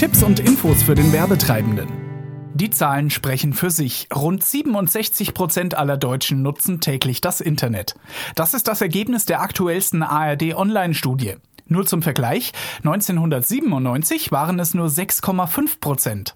Tipps und Infos für den Werbetreibenden. Die Zahlen sprechen für sich. Rund 67 Prozent aller Deutschen nutzen täglich das Internet. Das ist das Ergebnis der aktuellsten ARD-Online-Studie. Nur zum Vergleich, 1997 waren es nur 6,5 Prozent.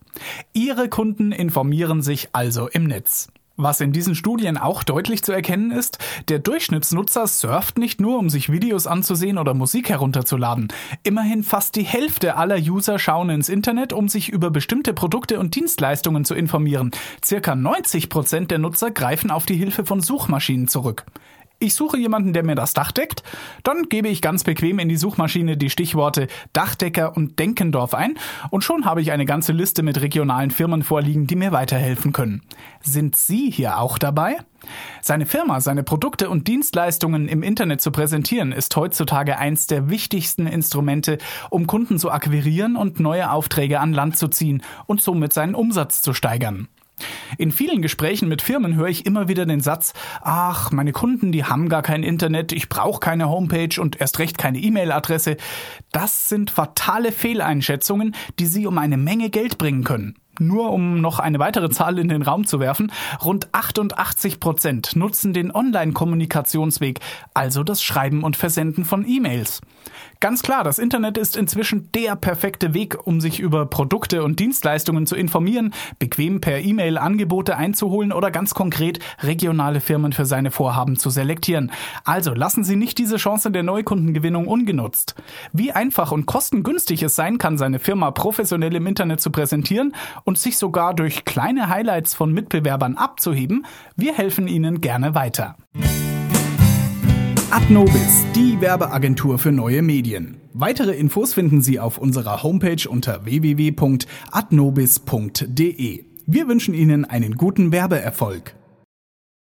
Ihre Kunden informieren sich also im Netz. Was in diesen Studien auch deutlich zu erkennen ist, der Durchschnittsnutzer surft nicht nur, um sich Videos anzusehen oder Musik herunterzuladen. Immerhin fast die Hälfte aller User schauen ins Internet, um sich über bestimmte Produkte und Dienstleistungen zu informieren. Circa 90 Prozent der Nutzer greifen auf die Hilfe von Suchmaschinen zurück. Ich suche jemanden, der mir das Dach deckt. Dann gebe ich ganz bequem in die Suchmaschine die Stichworte Dachdecker und Denkendorf ein und schon habe ich eine ganze Liste mit regionalen Firmen vorliegen, die mir weiterhelfen können. Sind Sie hier auch dabei? Seine Firma, seine Produkte und Dienstleistungen im Internet zu präsentieren, ist heutzutage eins der wichtigsten Instrumente, um Kunden zu akquirieren und neue Aufträge an Land zu ziehen und somit seinen Umsatz zu steigern. In vielen Gesprächen mit Firmen höre ich immer wieder den Satz, ach, meine Kunden, die haben gar kein Internet, ich brauche keine Homepage und erst recht keine E-Mail-Adresse. Das sind fatale Fehleinschätzungen, die Sie um eine Menge Geld bringen können. Nur um noch eine weitere Zahl in den Raum zu werfen, rund 88 Prozent nutzen den Online-Kommunikationsweg, also das Schreiben und Versenden von E-Mails. Ganz klar, das Internet ist inzwischen der perfekte Weg, um sich über Produkte und Dienstleistungen zu informieren, bequem per E-Mail Angebote einzuholen oder ganz konkret regionale Firmen für seine Vorhaben zu selektieren. Also lassen Sie nicht diese Chance der Neukundengewinnung ungenutzt. Wie einfach und kostengünstig es sein kann, seine Firma professionell im Internet zu präsentieren und sich sogar durch kleine Highlights von Mitbewerbern abzuheben, wir helfen Ihnen gerne weiter. Adnobis, die Werbeagentur für neue Medien. Weitere Infos finden Sie auf unserer Homepage unter www.adnobis.de. Wir wünschen Ihnen einen guten Werbeerfolg.